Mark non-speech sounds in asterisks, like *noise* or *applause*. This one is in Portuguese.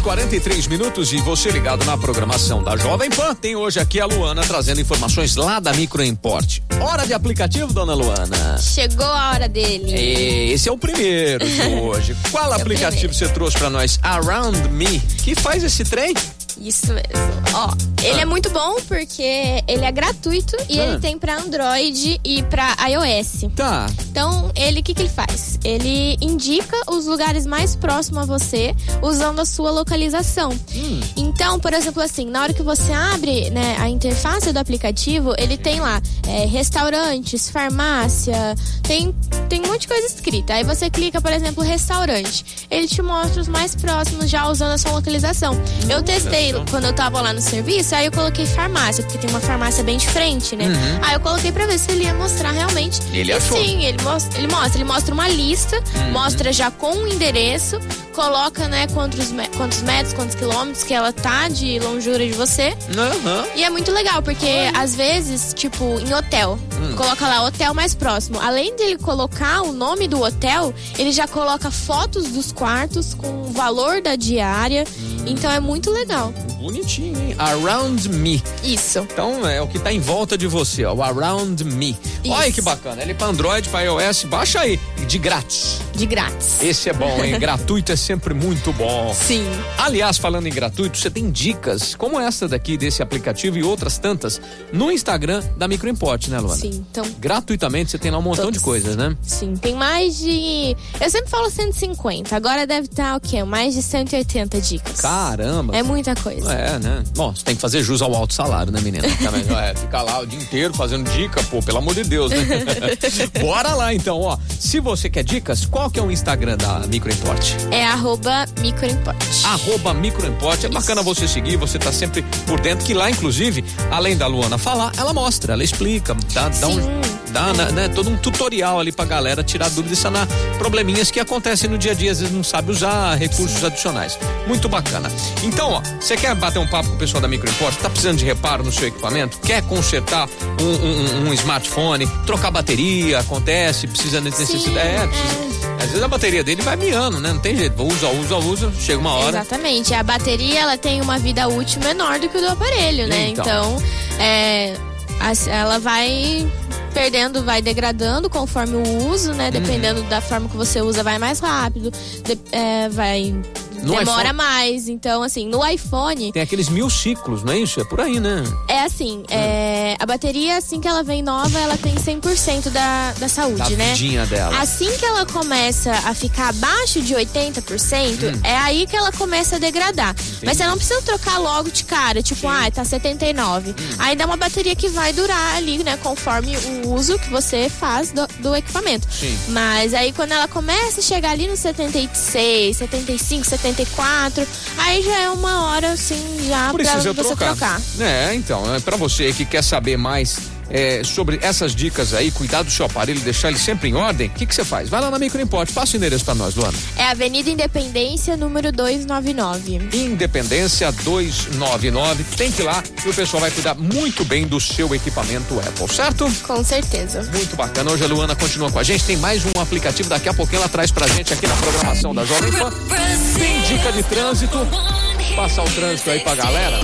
horas 43 minutos e você ligado na programação da Jovem Pan. Tem hoje aqui a Luana trazendo informações lá da Microimport. Hora de aplicativo, dona Luana? Chegou a hora dele. E esse é o primeiro de *laughs* hoje. Qual É aplicativo você trouxe para nós? Around Me. Que faz esse trem? Isso mesmo. Ó, ele Ah. é muito bom porque ele é gratuito e Ah. ele tem pra Android e pra iOS. Tá. Então, ele o que, que ele faz? Ele indica os lugares mais próximos a você usando a sua localização. Hum. Então, por exemplo, assim, na hora que você abre né, a interface do aplicativo, ele tem lá é, restaurantes, farmácia, tem, tem um monte de coisa escrita. Aí você clica, por exemplo, restaurante. Ele te mostra os mais próximos já usando a sua localização. Eu testei quando eu tava lá no serviço, aí eu coloquei farmácia, porque tem uma farmácia bem de frente, né? Aí eu coloquei pra ver se ele ia mostrar realmente. Uhum. Ele E achou. Sim, ele mostra, ele mostra, ele mostra uma lista, Uhum. mostra já com o endereço, coloca, né, quantos, me- quantos metros, quantos quilômetros que ela tá de longura de você. Aham. E é muito legal, porque às vezes, tipo, em hotel, Hum. coloca lá hotel mais próximo. Além dele colocar o nome do hotel, ele já coloca fotos dos quartos com o valor da diária. Hum. Então é muito legal. Bonitinho, hein? Around Me. Isso. Então é o que tá em volta de você, ó. O Around Me. Isso. Olha que bacana. Ele é pra Android, pra iOS. Baixa aí. De grátis. De grátis. Esse é bom, hein? *laughs* Gratuito é sempre muito bom. Sim. Aliás, falando em gratuito, você tem dicas como essa daqui desse aplicativo e outras tantas no Instagram da Microimport, né, Luana? Sim. Então, Gratuitamente você tem lá um montão Todos. de coisas, né? Sim, tem mais de. Eu sempre falo 150, agora deve estar o quê? Mais de 180 dicas. Caramba. É muita coisa. É, né? Bom, você tem que fazer jus ao alto salário, né, menina? *laughs* É, ficar lá o dia inteiro fazendo dica, pô, pelo amor de Deus, né? *laughs* Bora lá então, ó. Se você quer dicas, qual que é o Instagram da Microimport? É arroba microimport. Arroba Microimport. É bacana você seguir, você tá sempre por dentro, que lá, inclusive, além da Luana falar, ela mostra, ela explica, dá, dá um. Dá né, né, todo um tutorial ali pra galera tirar dúvidas e sanar probleminhas que acontecem no dia a dia, às vezes não sabe usar recursos adicionais. Muito bacana. Então, ó, você quer bater um papo com o pessoal da Microimport? Tá precisando de reparo no seu equipamento? Quer consertar um, um- um smartphone? Trocar bateria? Acontece? Precisa de necessidade? É, precisa. Às vezes a bateria dele vai miando, né? Não tem jeito. Usa, usa, usa. Chega uma hora. Exatamente. A bateria ela tem uma vida útil menor do que o do aparelho, né? Então. Então, é, ela vai perdendo, vai degradando conforme o uso, Uhum. né? Dependendo da forma que você usa, vai mais rápido, de- é, vai No demora iPhone- mais. Então, assim, no iPhone Tem aqueles mil ciclos, não é isso? É por aí, né? é assim, é, a bateria assim que ela vem nova, ela tem 100% da, da saúde, Da né? dela. Assim que ela começa a ficar abaixo de 80%, Hum. é aí que ela começa a degradar. Mas você não precisa trocar logo de cara, tipo, ah, tá 79. Hum. Ainda é uma bateria que vai durar ali, né, conforme o uso que você faz do, do equipamento. Sim. Mas aí quando ela começa a chegar ali no 76, 75, 74, aí já é uma hora assim já pra Precisa você trocar. trocar. É, então, é para você que quer saber mais é, sobre essas dicas aí, cuidar do seu aparelho, deixar ele sempre em ordem, o que você faz? Vai lá na Microimport, passa o endereço para nós, Luana. É Avenida Independência, número 299. Independência 299, tem que ir lá e o pessoal vai cuidar muito bem do seu equipamento Apple, certo? Com certeza. Muito bacana. Hoje a Luana continua com a gente. Tem mais um aplicativo. Daqui a pouquinho ela traz pra gente aqui na programação da Jovem Pan. Tem dica de trânsito. Passar o trânsito aí pra galera.